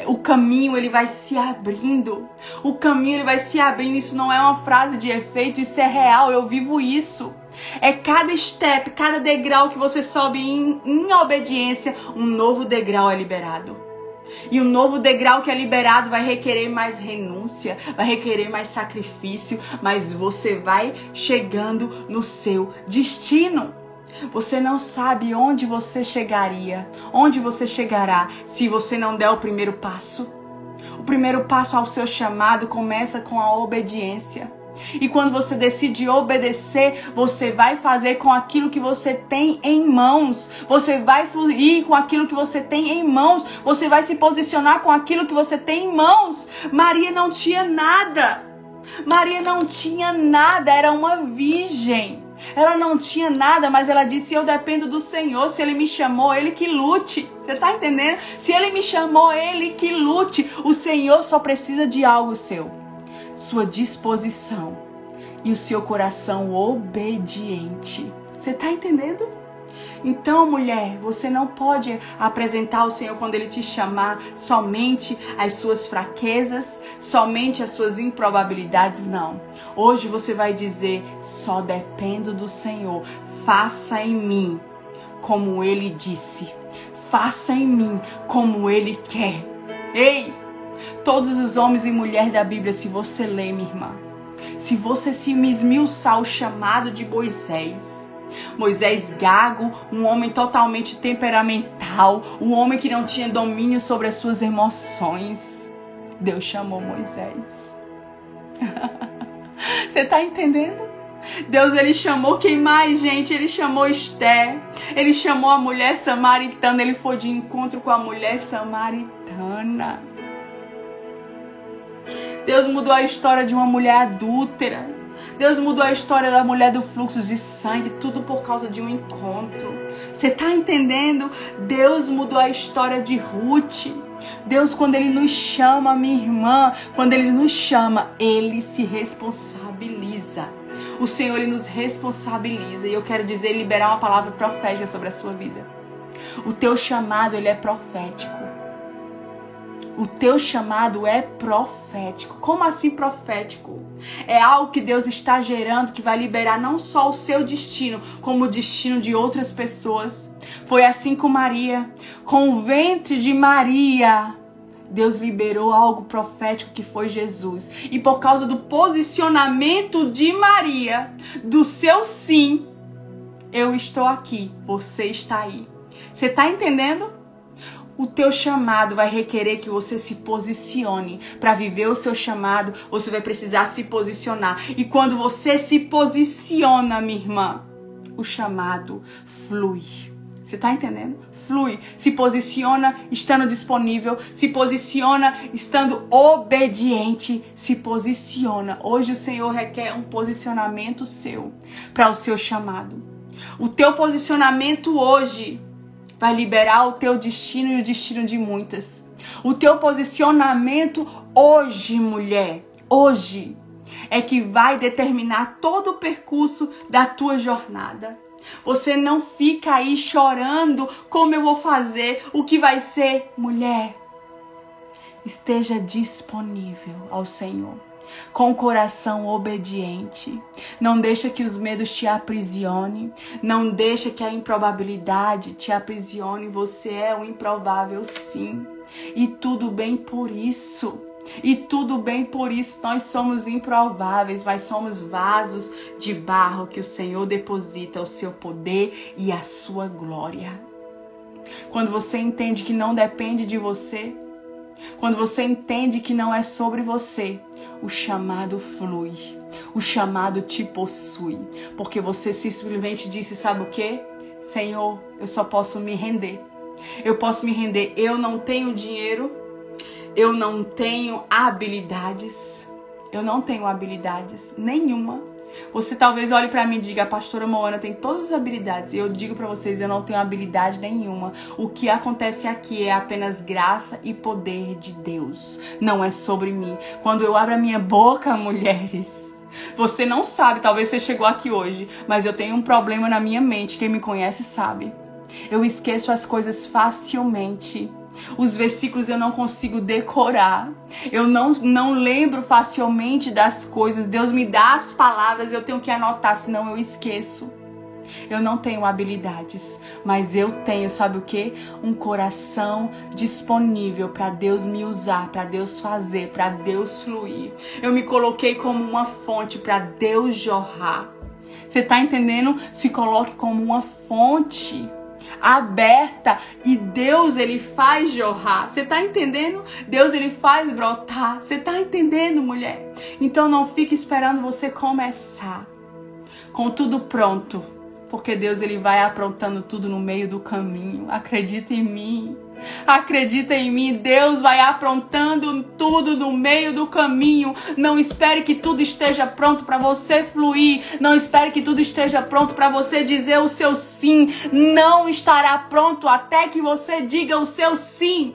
o caminho ele vai se abrindo. O caminho ele vai se abrindo. Isso não é uma frase de efeito, isso é real. Eu vivo isso. É cada step, cada degrau que você sobe em, em obediência, um novo degrau é liberado. E o novo degrau que é liberado vai requerer mais renúncia, vai requerer mais sacrifício, mas você vai chegando no seu destino. Você não sabe onde você chegaria, onde você chegará se você não der o primeiro passo. O primeiro passo ao seu chamado começa com a obediência. E quando você decide obedecer, você vai fazer com aquilo que você tem em mãos. Você vai fluir com aquilo que você tem em mãos. Você vai se posicionar com aquilo que você tem em mãos. Maria não tinha nada. Maria não tinha nada, era uma virgem. Ela não tinha nada, mas ela disse: Eu dependo do Senhor. Se Ele me chamou, Ele que lute. Você está entendendo? Se Ele me chamou, Ele que lute. O Senhor só precisa de algo seu: sua disposição e o seu coração obediente. Você está entendendo? Então, mulher, você não pode apresentar ao Senhor quando Ele te chamar somente as suas fraquezas, somente as suas improbabilidades, não. Hoje você vai dizer: só dependo do Senhor. Faça em mim como Ele disse. Faça em mim como Ele quer. Ei! Todos os homens e mulheres da Bíblia, se você ler, minha irmã, se você se esmiuçar o chamado de Moisés, Moisés gago, um homem totalmente temperamental mental, o homem que não tinha domínio sobre as suas emoções. Deus chamou Moisés. Você está entendendo? Deus ele chamou quem mais, gente? Ele chamou Esté. Ele chamou a mulher samaritana. Ele foi de encontro com a mulher samaritana. Deus mudou a história de uma mulher adúltera. Deus mudou a história da mulher do fluxo de sangue, tudo por causa de um encontro. Você está entendendo? Deus mudou a história de Ruth. Deus, quando Ele nos chama, minha irmã, quando Ele nos chama, Ele se responsabiliza. O Senhor, Ele nos responsabiliza. E eu quero dizer, liberar uma palavra profética sobre a sua vida. O teu chamado, ele é profético. O teu chamado é profético. Como assim profético? É algo que Deus está gerando que vai liberar não só o seu destino, como o destino de outras pessoas. Foi assim com Maria. Com o ventre de Maria, Deus liberou algo profético que foi Jesus. E por causa do posicionamento de Maria, do seu sim, eu estou aqui, você está aí. Você está entendendo? O teu chamado vai requerer que você se posicione. Para viver o seu chamado, você vai precisar se posicionar. E quando você se posiciona, minha irmã, o chamado flui. Você tá entendendo? Flui, se posiciona estando disponível, se posiciona estando obediente, se posiciona. Hoje o Senhor requer um posicionamento seu para o seu chamado. O teu posicionamento hoje vai liberar o teu destino e o destino de muitas. O teu posicionamento hoje, mulher, hoje, é que vai determinar todo o percurso da tua jornada. Você não fica aí chorando como eu vou fazer, o que vai ser, mulher. Esteja disponível ao Senhor com o coração obediente. Não deixa que os medos te aprisione, não deixa que a improbabilidade te aprisione. Você é o improvável sim. E tudo bem por isso. E tudo bem por isso, nós somos improváveis, mas somos vasos de barro que o Senhor deposita o seu poder e a sua glória. Quando você entende que não depende de você, quando você entende que não é sobre você, o chamado flui. O chamado te possui. Porque você simplesmente disse: sabe o que? Senhor, eu só posso me render. Eu posso me render. Eu não tenho dinheiro. Eu não tenho habilidades. Eu não tenho habilidades nenhuma você talvez olhe para mim e diga: a pastora Moana tem todas as habilidades. Eu digo para vocês: eu não tenho habilidade nenhuma. O que acontece aqui é apenas graça e poder de Deus. Não é sobre mim. Quando eu abro a minha boca, mulheres. Você não sabe, talvez você chegou aqui hoje, mas eu tenho um problema na minha mente. Quem me conhece sabe. Eu esqueço as coisas facilmente. Os versículos eu não consigo decorar. Eu não, não lembro facilmente das coisas. Deus me dá as palavras, eu tenho que anotar, senão eu esqueço. Eu não tenho habilidades, mas eu tenho, sabe o que? Um coração disponível para Deus me usar, para Deus fazer, para Deus fluir. Eu me coloquei como uma fonte para Deus jorrar. Você está entendendo? Se coloque como uma fonte aberta e Deus ele faz jorrar. Você tá entendendo? Deus ele faz brotar. Você tá entendendo, mulher? Então não fique esperando você começar com tudo pronto, porque Deus ele vai aprontando tudo no meio do caminho. Acredita em mim. Acredita em mim, Deus vai aprontando tudo no meio do caminho. Não espere que tudo esteja pronto para você fluir. Não espere que tudo esteja pronto para você dizer o seu sim. Não estará pronto até que você diga o seu sim.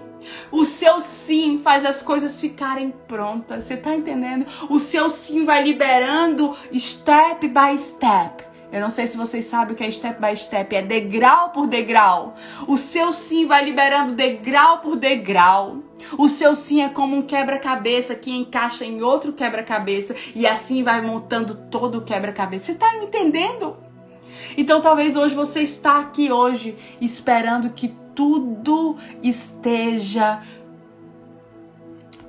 O seu sim faz as coisas ficarem prontas. Você tá entendendo? O seu sim vai liberando step by step eu não sei se vocês sabem o que é step by step, é degrau por degrau. O seu sim vai liberando degrau por degrau. O seu sim é como um quebra-cabeça que encaixa em outro quebra-cabeça e assim vai montando todo o quebra-cabeça. Você está entendendo? Então talvez hoje você está aqui hoje esperando que tudo esteja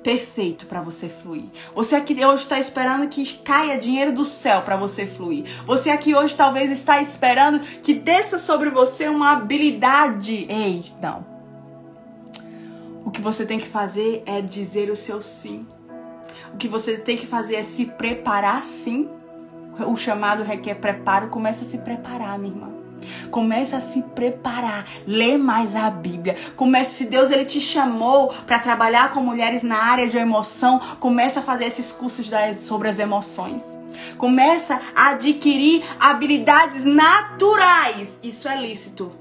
perfeito para você fluir. Você aqui hoje está esperando que caia dinheiro do céu para você fluir. Você aqui hoje talvez está esperando que desça sobre você uma habilidade. Ei, não. O que você tem que fazer é dizer o seu sim. O que você tem que fazer é se preparar sim. O chamado requer preparo. Começa a se preparar, minha irmã. Comece a se preparar, lê mais a Bíblia. Comece, se Deus ele te chamou para trabalhar com mulheres na área de emoção, comece a fazer esses cursos das, sobre as emoções. Começa a adquirir habilidades naturais. Isso é lícito.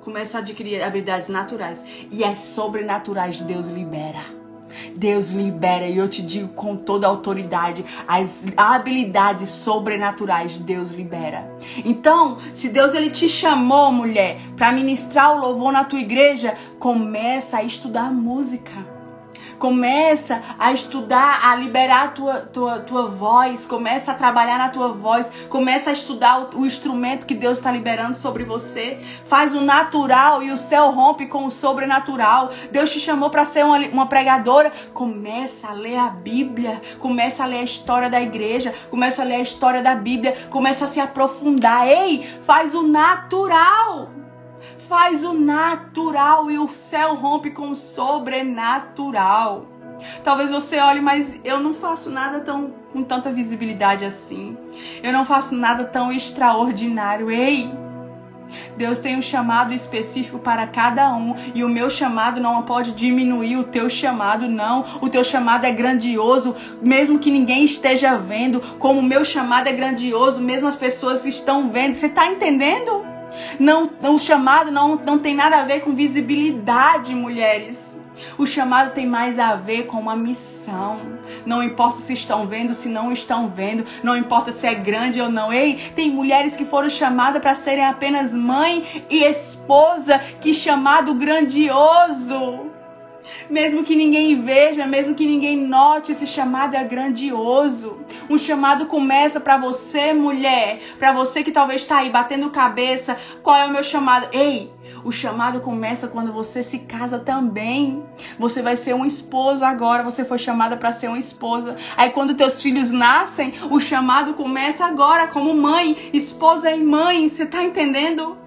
Começa a adquirir habilidades naturais e as sobrenaturais Deus libera. Deus libera e eu te digo com toda autoridade, as habilidades sobrenaturais Deus libera. Então, se Deus ele te chamou, mulher, para ministrar o louvor na tua igreja, começa a estudar música. Começa a estudar, a liberar a tua, tua, tua voz. Começa a trabalhar na tua voz. Começa a estudar o, o instrumento que Deus está liberando sobre você. Faz o natural e o céu rompe com o sobrenatural. Deus te chamou para ser uma, uma pregadora. Começa a ler a Bíblia. Começa a ler a história da igreja. Começa a ler a história da Bíblia. Começa a se aprofundar. Ei, faz o natural faz o natural e o céu rompe com o sobrenatural. Talvez você olhe, mas eu não faço nada tão com tanta visibilidade assim. Eu não faço nada tão extraordinário. Ei, Deus tem um chamado específico para cada um e o meu chamado não pode diminuir o teu chamado, não. O teu chamado é grandioso, mesmo que ninguém esteja vendo. Como o meu chamado é grandioso, mesmo as pessoas estão vendo. Você está entendendo? Não, o chamado não, não tem nada a ver com visibilidade, mulheres. O chamado tem mais a ver com uma missão. Não importa se estão vendo, se não estão vendo, não importa se é grande ou não. Ei, tem mulheres que foram chamadas para serem apenas mãe e esposa. Que chamado grandioso! Mesmo que ninguém veja, mesmo que ninguém note, esse chamado é grandioso. Um chamado começa para você, mulher, para você que talvez está aí batendo cabeça. Qual é o meu chamado? Ei, o chamado começa quando você se casa também. Você vai ser uma esposa agora, você foi chamada para ser uma esposa. Aí quando teus filhos nascem, o chamado começa agora como mãe, esposa e mãe. Você tá entendendo?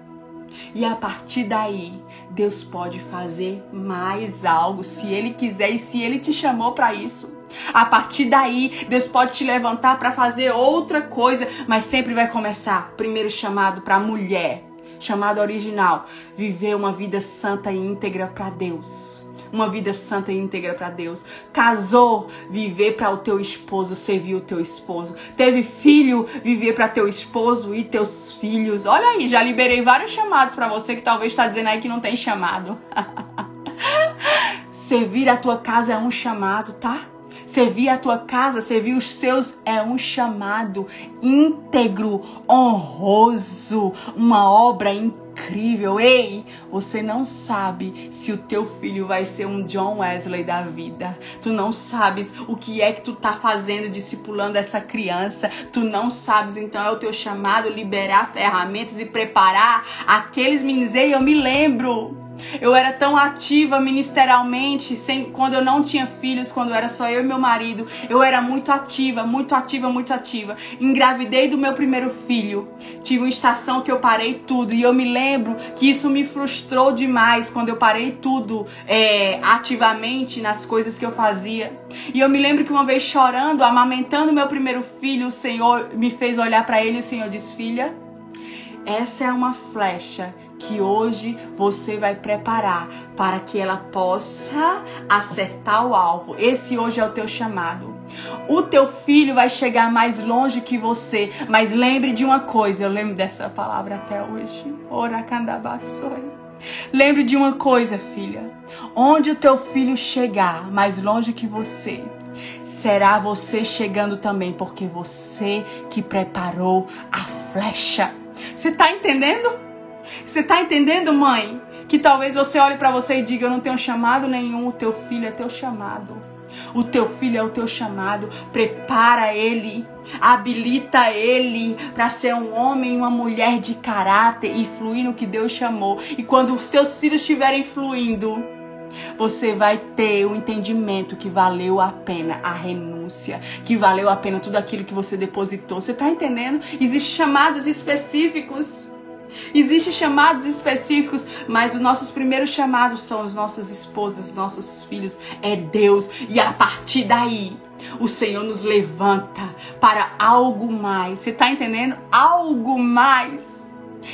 E a partir daí, Deus pode fazer mais algo se Ele quiser e se Ele te chamou para isso. A partir daí, Deus pode te levantar para fazer outra coisa, mas sempre vai começar. Primeiro chamado para mulher, chamado original, viver uma vida santa e íntegra para Deus uma vida santa e íntegra para Deus. Casou, viver para o teu esposo, servir o teu esposo. Teve filho, viver para teu esposo e teus filhos. Olha aí, já liberei vários chamados para você que talvez está dizendo aí que não tem chamado. servir a tua casa é um chamado, tá? Servir a tua casa, servir os seus é um chamado íntegro, honroso, uma obra incrível incrível. Ei, você não sabe se o teu filho vai ser um John Wesley da vida. Tu não sabes o que é que tu tá fazendo discipulando essa criança. Tu não sabes, então é o teu chamado liberar ferramentas e preparar aqueles meninos. Ei, eu me lembro eu era tão ativa ministerialmente, sem, quando eu não tinha filhos, quando era só eu e meu marido. Eu era muito ativa, muito ativa, muito ativa. Engravidei do meu primeiro filho. Tive uma estação que eu parei tudo. E eu me lembro que isso me frustrou demais quando eu parei tudo é, ativamente nas coisas que eu fazia. E eu me lembro que uma vez chorando, amamentando meu primeiro filho, o Senhor me fez olhar para ele e o Senhor disse: Filha, essa é uma flecha que hoje você vai preparar para que ela possa acertar o alvo. Esse hoje é o teu chamado. O teu filho vai chegar mais longe que você, mas lembre de uma coisa, eu lembro dessa palavra até hoje. Oracandabaçoi. Lembre de uma coisa, filha. Onde o teu filho chegar mais longe que você, será você chegando também, porque você que preparou a flecha. Você está entendendo? Você tá entendendo, mãe? Que talvez você olhe para você e diga: Eu não tenho chamado nenhum, o teu filho é teu chamado. O teu filho é o teu chamado. Prepara ele, habilita ele para ser um homem e uma mulher de caráter e fluir no que Deus chamou. E quando os teus filhos estiverem fluindo, você vai ter o entendimento que valeu a pena a renúncia, que valeu a pena tudo aquilo que você depositou. Você está entendendo? Existem chamados específicos. Existem chamados específicos, mas os nossos primeiros chamados são os nossos esposos, nossos filhos, é Deus. E a partir daí, o Senhor nos levanta para algo mais. Você está entendendo? Algo mais.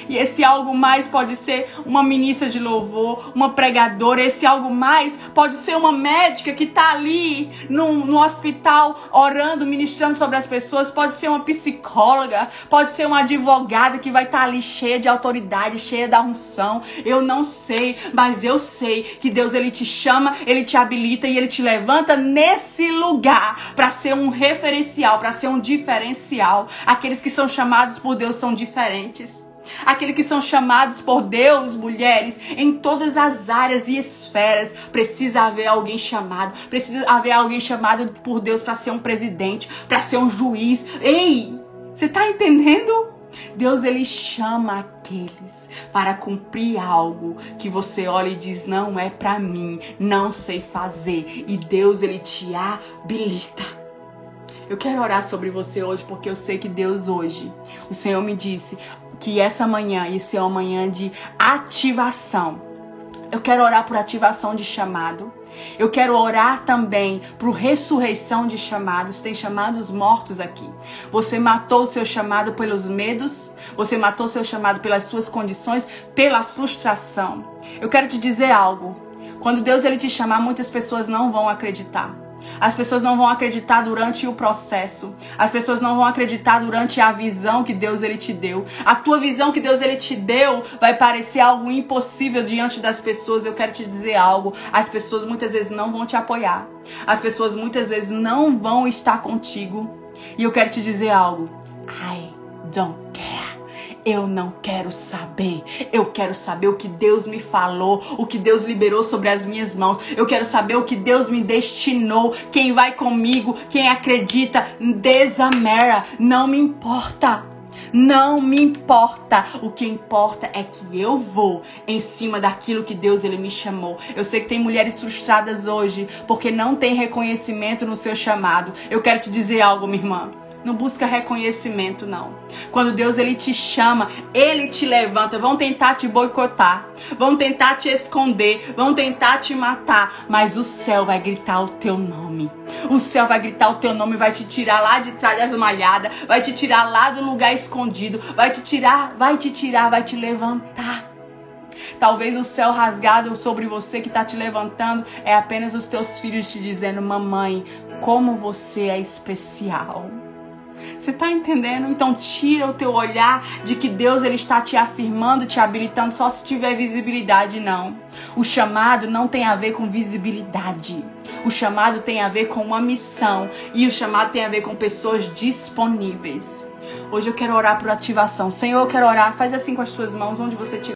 E esse algo mais pode ser uma ministra de louvor, uma pregadora. Esse algo mais pode ser uma médica que está ali no, no hospital orando, ministrando sobre as pessoas. Pode ser uma psicóloga, pode ser uma advogada que vai estar tá ali cheia de autoridade, cheia da unção. Eu não sei, mas eu sei que Deus ele te chama, ele te habilita e ele te levanta nesse lugar para ser um referencial, para ser um diferencial. Aqueles que são chamados por Deus são diferentes. Aqueles que são chamados por Deus, mulheres, em todas as áreas e esferas, precisa haver alguém chamado, precisa haver alguém chamado por Deus para ser um presidente, para ser um juiz. Ei, você está entendendo? Deus ele chama aqueles para cumprir algo que você olha e diz não é para mim, não sei fazer, e Deus ele te habilita. Eu quero orar sobre você hoje porque eu sei que Deus hoje, o Senhor me disse, que essa manhã ia ser uma manhã de ativação. Eu quero orar por ativação de chamado. Eu quero orar também por ressurreição de chamados. Tem chamados mortos aqui. Você matou o seu chamado pelos medos, você matou o seu chamado pelas suas condições, pela frustração. Eu quero te dizer algo. Quando Deus ele te chamar, muitas pessoas não vão acreditar. As pessoas não vão acreditar durante o processo. As pessoas não vão acreditar durante a visão que Deus ele te deu. A tua visão que Deus ele te deu vai parecer algo impossível diante das pessoas. Eu quero te dizer algo. As pessoas muitas vezes não vão te apoiar. As pessoas muitas vezes não vão estar contigo. E eu quero te dizer algo. I don't care. Eu não quero saber. Eu quero saber o que Deus me falou, o que Deus liberou sobre as minhas mãos. Eu quero saber o que Deus me destinou. Quem vai comigo, quem acredita, desamera. Não me importa. Não me importa. O que importa é que eu vou em cima daquilo que Deus ele me chamou. Eu sei que tem mulheres frustradas hoje porque não tem reconhecimento no seu chamado. Eu quero te dizer algo, minha irmã. Não busca reconhecimento, não. Quando Deus ele te chama, ele te levanta. Vão tentar te boicotar, vão tentar te esconder, vão tentar te matar, mas o céu vai gritar o teu nome. O céu vai gritar o teu nome, vai te tirar lá de trás das malhadas, vai te tirar lá do lugar escondido, vai te tirar, vai te tirar, vai te levantar. Talvez o céu rasgado sobre você que está te levantando é apenas os teus filhos te dizendo: Mamãe, como você é especial. Você está entendendo? Então tira o teu olhar de que Deus ele está te afirmando, te habilitando só se tiver visibilidade, não. O chamado não tem a ver com visibilidade. O chamado tem a ver com uma missão e o chamado tem a ver com pessoas disponíveis. Hoje eu quero orar por ativação. Senhor, eu quero orar. Faz assim com as suas mãos onde você estiver.